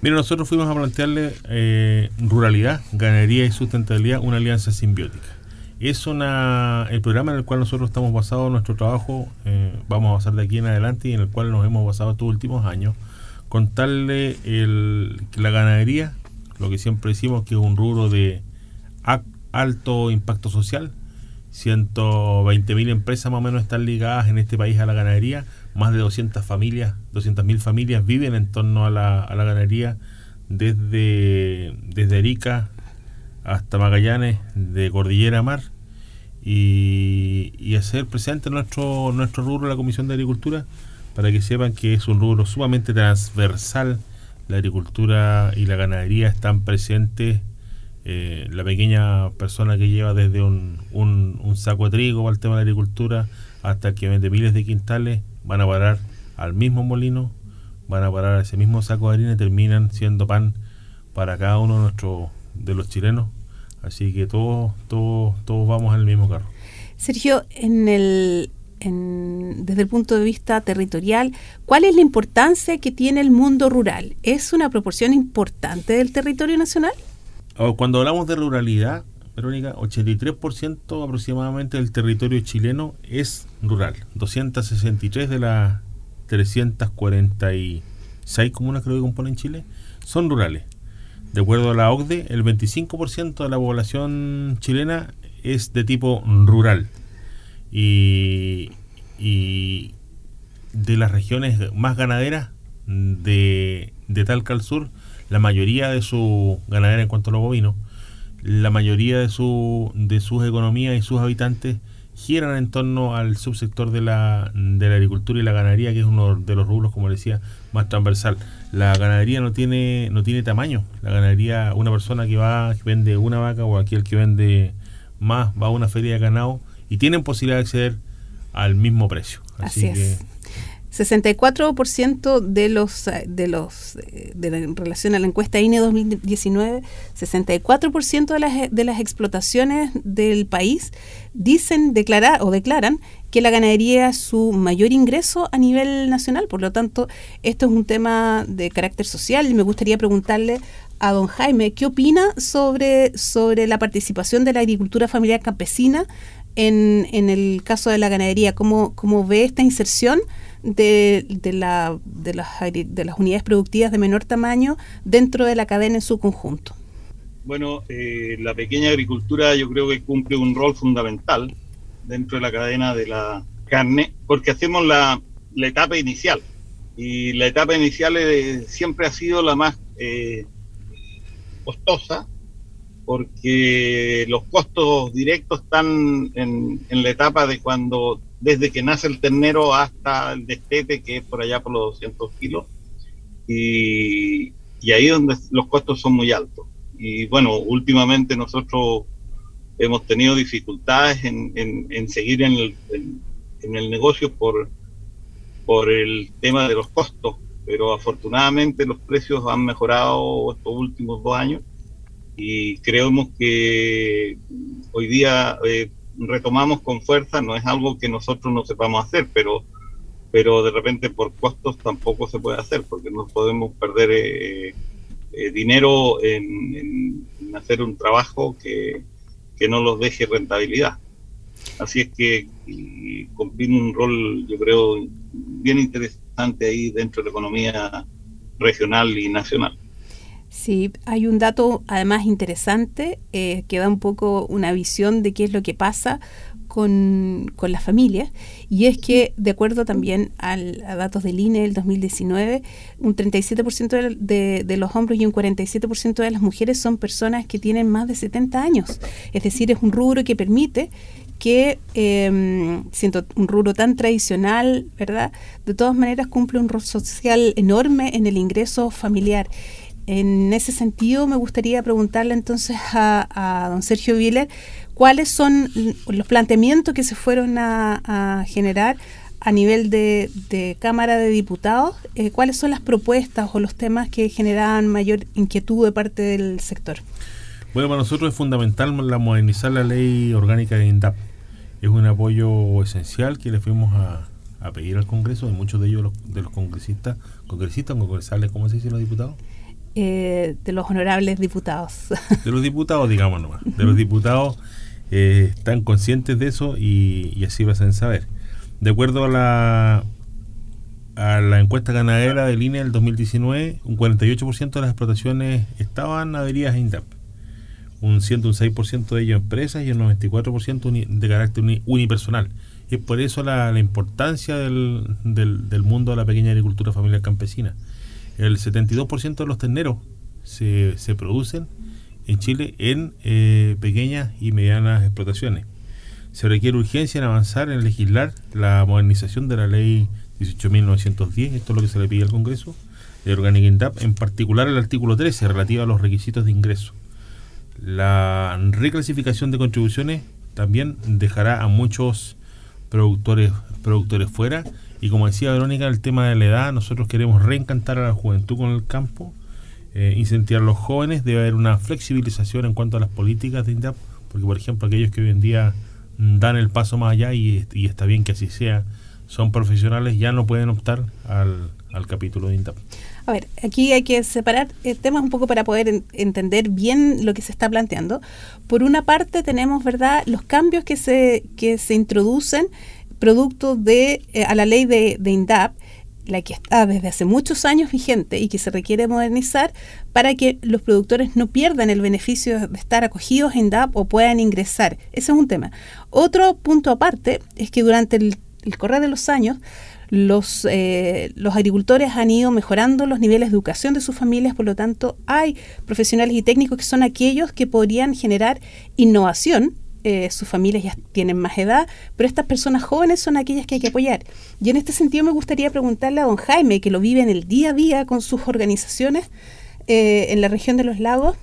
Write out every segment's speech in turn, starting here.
Mira, nosotros fuimos a plantearle eh, ruralidad, ganadería y sustentabilidad, una alianza simbiótica. Es una, el programa en el cual nosotros estamos basados nuestro trabajo, eh, vamos a basar de aquí en adelante y en el cual nos hemos basado estos últimos años, contarle el, que la ganadería, lo que siempre decimos que es un rubro de alto impacto social, 120 mil empresas más o menos están ligadas en este país a la ganadería, más de 200 familias, 200 mil familias viven en torno a la, a la ganadería desde, desde Arica hasta Magallanes, de Cordillera Mar, y, y, hacer presente nuestro, nuestro rubro la Comisión de Agricultura para que sepan que es un rubro sumamente transversal. La agricultura y la ganadería están presentes. Eh, la pequeña persona que lleva desde un, un, un saco de trigo para el tema de la agricultura hasta el que vende miles de quintales van a parar al mismo molino, van a parar a ese mismo saco de harina y terminan siendo pan para cada uno de, nuestros de los chilenos. Así que todos, todos, todos vamos en el mismo carro. Sergio, en el, en, desde el punto de vista territorial, ¿cuál es la importancia que tiene el mundo rural? ¿Es una proporción importante del territorio nacional? Cuando hablamos de ruralidad, Verónica, 83% aproximadamente del territorio chileno es rural. 263 de las 346 comunas creo que componen Chile son rurales. De acuerdo a la OCDE, el 25% de la población chilena es de tipo rural. Y, y de las regiones más ganaderas de, de Talca al sur, la mayoría de su ganadera en cuanto a los bovinos la mayoría de, su, de sus economías y sus habitantes giran en torno al subsector de la, de la agricultura y la ganadería, que es uno de los rubros, como decía, más transversal. La ganadería no tiene, no tiene tamaño. La ganadería, una persona que va, que vende una vaca o aquel que vende más, va a una feria de ganado y tienen posibilidad de acceder al mismo precio. Así, es. 64% de los de los de la, en relación a la encuesta INE 2019, 64% de las de las explotaciones del país dicen declarar o declaran que la ganadería es su mayor ingreso a nivel nacional, por lo tanto, esto es un tema de carácter social. Me gustaría preguntarle a don Jaime, ¿qué opina sobre, sobre la participación de la agricultura familiar campesina en, en el caso de la ganadería? ¿Cómo, ve esta inserción? de, de, la, de, las, de las unidades productivas de menor tamaño dentro de la cadena en su conjunto? Bueno, eh, la pequeña agricultura yo creo que cumple un rol fundamental dentro de la cadena de la carne, porque hacemos la, la etapa inicial. Y la etapa inicial eh, siempre ha sido la más eh, costosa, porque los costos directos están en, en, la etapa de cuando desde que nace el ternero hasta el destete, que es por allá por los 200 kilos. Y, y ahí donde los costos son muy altos. Y bueno, últimamente nosotros hemos tenido dificultades en, en, en seguir en el, en, el negocio por, por el tema de los costos, pero afortunadamente los precios han mejorado estos últimos dos años y creemos que hoy día eh, retomamos con fuerza, no es algo que nosotros no sepamos hacer, pero, pero de repente por costos tampoco se puede hacer, porque no podemos perder eh, eh, dinero en, en, hacer un trabajo que, que no los deje rentabilidad. Así es que cumplimos un rol, yo creo, bien interesante ahí dentro de la economía regional y nacional. Sí, hay un dato además interesante eh, que da un poco una visión de qué es lo que pasa con, con las familias y es que de acuerdo también al, a datos del INE del 2019, un 37% de, de, de, los hombres y un 47% de las mujeres son personas que tienen más de 70 años. Es decir, es un rubro que permite que, eh, siento un rubro tan tradicional, ¿verdad? De todas maneras cumple un rol social enorme en el ingreso familiar. En ese sentido, me gustaría preguntarle entonces a, don Sergio Viller cuáles son los planteamientos que se fueron a, generar a nivel de, Cámara de Diputados, eh, cuáles son las propuestas o los temas que generaban mayor inquietud de parte del sector. Bueno, para nosotros es fundamental la modernizar la ley orgánica de INDAP. Es un apoyo esencial que le fuimos a, a pedir al Congreso, de muchos de ellos los, de los congresistas, congresistas, congresales, ¿cómo se dice los diputados? Eh, de los honorables diputados. De los diputados, digamos nomás. De los diputados eh, están conscientes de eso y, así lo hacen saber. De acuerdo a la, a la encuesta ganadera de línea del 2019, un 48% de las explotaciones estaban adheridas a INDAP. Un 106% de ellos empresas y un 94% de carácter unipersonal. Es por eso la, importancia del, del, mundo de la pequeña agricultura familiar campesina. El 72% de los terneros se, se, producen en Chile en eh, pequeñas y medianas explotaciones. Se requiere urgencia en avanzar en legislar la modernización de la ley 18.910, esto es lo que se le pide al Congreso, de Organic INDAP, en particular el artículo 13 relativo a los requisitos de ingreso. La reclasificación de contribuciones también dejará a muchos productores, productores fuera. Y como decía Verónica, el tema de la edad, nosotros queremos reencantar a la juventud con el campo, eh, incentivar a los jóvenes, debe haber una flexibilización en cuanto a las políticas de INDAP, porque por ejemplo aquellos que hoy en día dan el paso más allá y, está bien que así sea, son profesionales, ya no pueden optar al, al capítulo de INDAP. A ver, aquí hay que separar temas un poco para poder entender bien lo que se está planteando. Por una parte tenemos, ¿verdad?, los cambios que se, que se introducen producto de eh, a la ley de, INDAP, la que está desde hace muchos años vigente y que se requiere modernizar para que los productores no pierdan el beneficio de estar acogidos en INDAP o puedan ingresar. Ese es un tema. Otro punto aparte es que durante el, el correr de los años los, eh, los agricultores han ido mejorando los niveles de educación de sus familias, por lo tanto hay profesionales y técnicos que son aquellos que podrían generar innovación. Eh, sus familias ya tienen más edad, pero estas personas jóvenes son aquellas que hay que apoyar. Y en este sentido me gustaría preguntarle a don Jaime, que lo vive en el día a día con sus organizaciones eh, en la región de los lagos,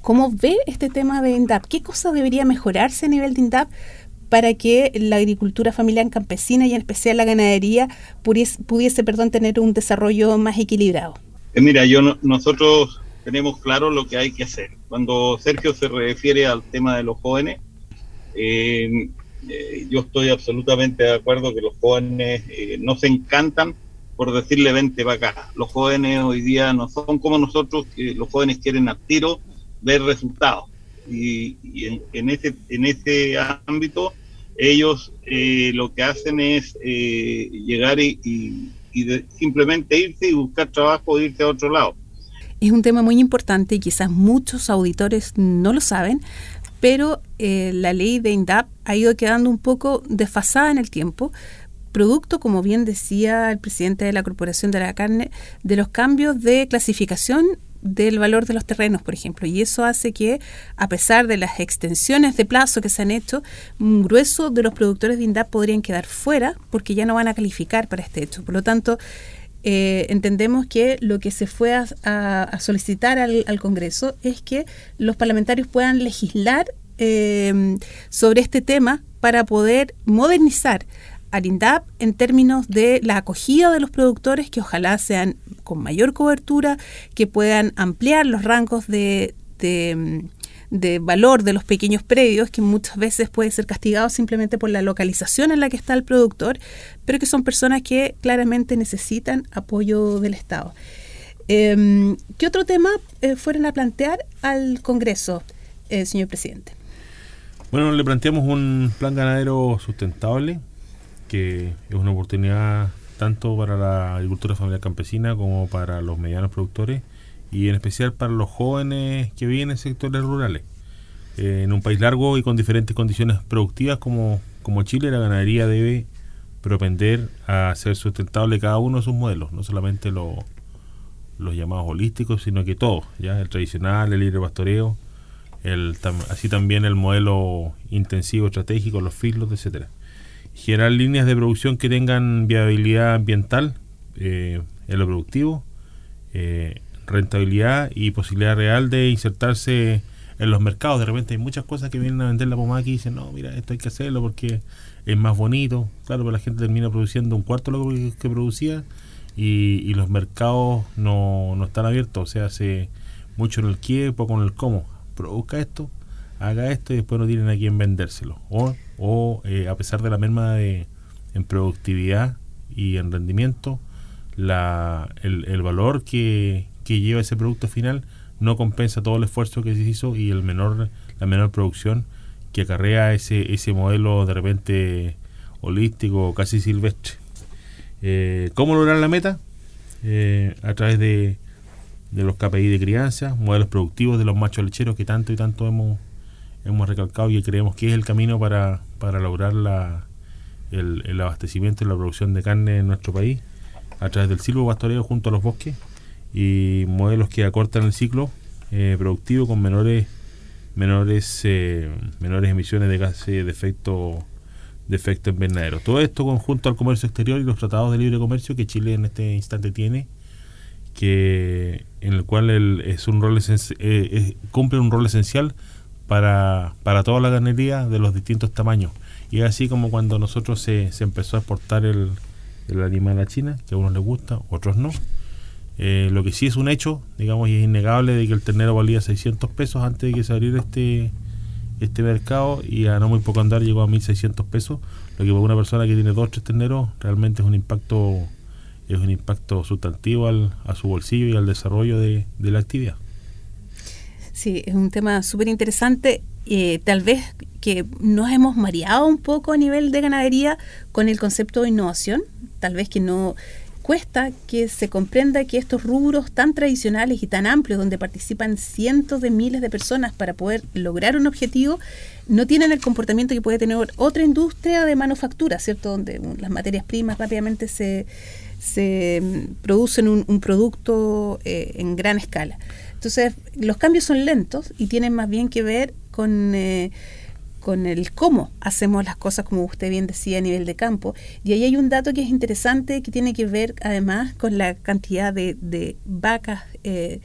¿cómo ve este tema de INDAP? ¿Qué cosa debería mejorarse a nivel de INDAP para que la agricultura familiar campesina y en especial la ganadería pudiese, perdón, tener un desarrollo más equilibrado? Eh, mira, yo nosotros tenemos claro lo que hay que hacer. Cuando Sergio se refiere al tema de los jóvenes, eh, eh, yo estoy absolutamente de acuerdo que los jóvenes no se encantan por decirle vente para acá. Los jóvenes hoy día no son como nosotros, los jóvenes quieren a tiro ver resultados. Y, en, ese, en ese ámbito ellos eh, lo que hacen es eh, llegar y, simplemente irse y buscar trabajo e irse a otro lado. Es un tema muy importante y quizás muchos auditores no lo saben, pero eh, la ley de INDAP ha ido quedando un poco desfasada en el tiempo, producto, como bien decía el presidente de la Corporación de la Carne, de los cambios de clasificación del valor de los terrenos, por ejemplo. Y eso hace que, a pesar de las extensiones de plazo que se han hecho, un grueso de los productores de INDAP podrían quedar fuera porque ya no van a calificar para este hecho. Por lo tanto, eh, entendemos que lo que se fue a, solicitar al, Congreso es que los parlamentarios puedan legislar eh, sobre este tema para poder modernizar al INDAP en términos de la acogida de los productores que ojalá sean con mayor cobertura, que puedan ampliar los rangos de, de, valor de los pequeños predios, que muchas veces puede ser castigado simplemente por la localización en la que está el productor, pero que son personas que claramente necesitan apoyo del Estado. Em, ¿Qué otro tema eh, fueron a plantear al Congreso, eh, señor presidente? Bueno, le planteamos un plan ganadero sustentable que es una oportunidad tanto para la agricultura familiar campesina como para los medianos productores y en especial para los jóvenes que viven en sectores rurales. Eh, en un país largo y con diferentes condiciones productivas como, como Chile, la ganadería debe propender a ser sustentable cada uno de sus modelos, no solamente los llamados holísticos, sino que todos, ya el tradicional, el libre pastoreo, el, así también el modelo intensivo estratégico, los filos, etcétera generar líneas de producción que tengan viabilidad ambiental eh, en lo productivo, eh, rentabilidad y posibilidad real de insertarse en los mercados. De repente hay muchas cosas que vienen a vender la pomada y dicen, no, mira, esto hay que hacerlo porque es más bonito. Claro, pero la gente termina produciendo un cuarto de lo que, producía y, los mercados no, no están abiertos. O sea, hace mucho en el qué, poco en el cómo. Produzca esto, haga esto y después no tienen a quién vendérselo. O, o eh, a pesar de la merma de, en productividad y en rendimiento, la, el, el valor que, que lleva ese producto final no compensa todo el esfuerzo que se hizo y el menor la menor producción que acarrea ese ese modelo de repente holístico casi silvestre. Eh, cómo lograr la meta eh, a través de, de los KPI de crianza modelos productivos de los machos lecheros que tanto y tanto hemos hemos recalcado y creemos que es el camino para, para lograr la, el, abastecimiento y la producción de carne en nuestro país a través del silvo pastoreo junto a los bosques y modelos que acortan el ciclo eh, productivo con menores menores eh, menores emisiones de gases de efecto de efecto invernadero. Todo esto conjunto al comercio exterior y los tratados de libre comercio que Chile en este instante tiene, que en el cual es un rol eh, cumple un rol esencial para, para toda la ganadería de los distintos tamaños. Y es así como cuando nosotros se, se empezó a exportar el, el, animal a China, que a unos les gusta, otros no. Eh, lo que sí es un hecho, digamos, y es innegable de que el ternero valía 600 pesos antes de que se abriera este, este mercado y a no muy poco andar llegó a 1.600 pesos, lo que para una persona que tiene dos o tres terneros realmente es un impacto es un impacto sustantivo al, a su bolsillo y al desarrollo de, la actividad. Sí, es un tema súper interesante. Eh, tal vez que nos hemos mareado un poco a nivel de ganadería con el concepto de innovación. Tal vez que no cuesta que se comprenda que estos rubros tan tradicionales y tan amplios, donde participan cientos de miles de personas para poder lograr un objetivo, no tienen el comportamiento que puede tener otra industria de manufactura, ¿cierto? Donde las materias primas rápidamente se, se mm, producen un, producto eh, en gran escala. Entonces, los cambios son lentos y tienen más bien que ver con, eh, con el cómo hacemos las cosas, como usted bien decía, a nivel de campo. Y ahí hay un dato que es interesante que tiene que ver además con la cantidad de, de vacas. Eh,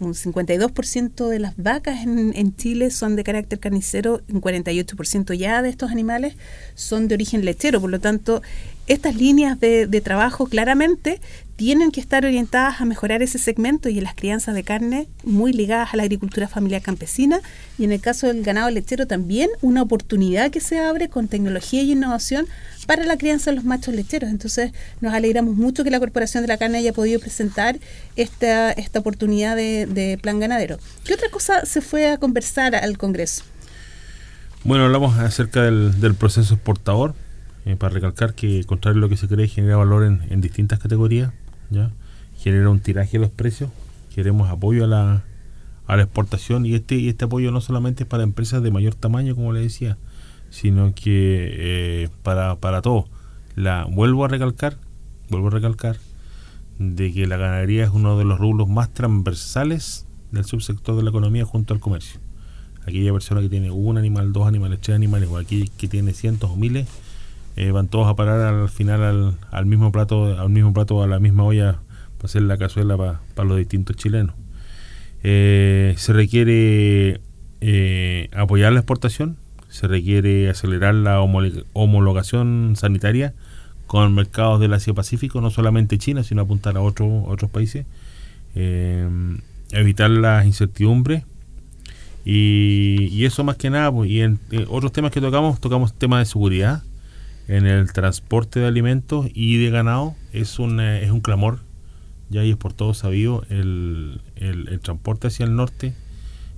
un 52% de las vacas en, en, Chile son de carácter carnicero, un 48% ya de estos animales son de origen lechero, por lo tanto, estas líneas de, de, trabajo claramente tienen que estar orientadas a mejorar ese segmento y en las crianzas de carne muy ligadas a la agricultura familiar campesina y en el caso del ganado lechero también una oportunidad que se abre con tecnología y innovación para la crianza de los machos lecheros. Entonces nos alegramos mucho que la Corporación de la Carne haya podido presentar esta, esta oportunidad de, plan ganadero. ¿Qué otra cosa se fue a conversar al Congreso? Bueno, hablamos acerca del, del proceso exportador, eh, para recalcar que, contrario a lo que se cree, genera valor en, en distintas categorías genera un tiraje de los precios, queremos apoyo a la, a la exportación y este, y este apoyo no solamente es para empresas de mayor tamaño, como le decía, sino que eh, para, para todo. La, vuelvo a recalcar, vuelvo a recalcar, de que la ganadería es uno de los rubros más transversales del subsector de la economía junto al comercio. Aquella persona que tiene un animal, dos animales, tres animales, o aquí que tiene cientos o miles, eh, van todos a parar al final al, al, mismo plato, al mismo plato, a la misma olla para hacer la cazuela para los distintos chilenos. Eh, se requiere eh, apoyar la exportación, se requiere acelerar la homologación sanitaria con mercados del Asia-Pacífico, no solamente China, sino apuntar a otros otros países, evitar las incertidumbres y, y, eso más que nada, pues, y en otros temas que tocamos, tocamos temas de seguridad, en el transporte de alimentos y de ganado. Es un, eh, es un clamor, ya y es por todo sabido, el, el, transporte hacia el norte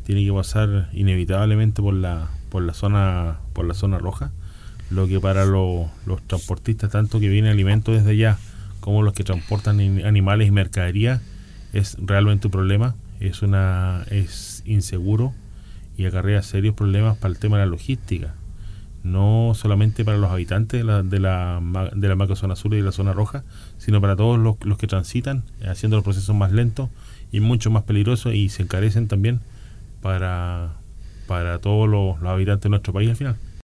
tiene que pasar inevitablemente por la, por la zona, por la zona roja, lo que para los transportistas, tanto que vienen alimentos desde allá como los que transportan animales y mercadería, es realmente un problema, es una, es inseguro y acarrea serios problemas para el tema de la logística no solamente para los habitantes de la, de la, de la macro zona sur y de la zona roja, sino para todos los, los que transitan, haciendo los procesos más lentos y mucho más peligrosos y se encarecen también para, para todos los, habitantes de nuestro país al final.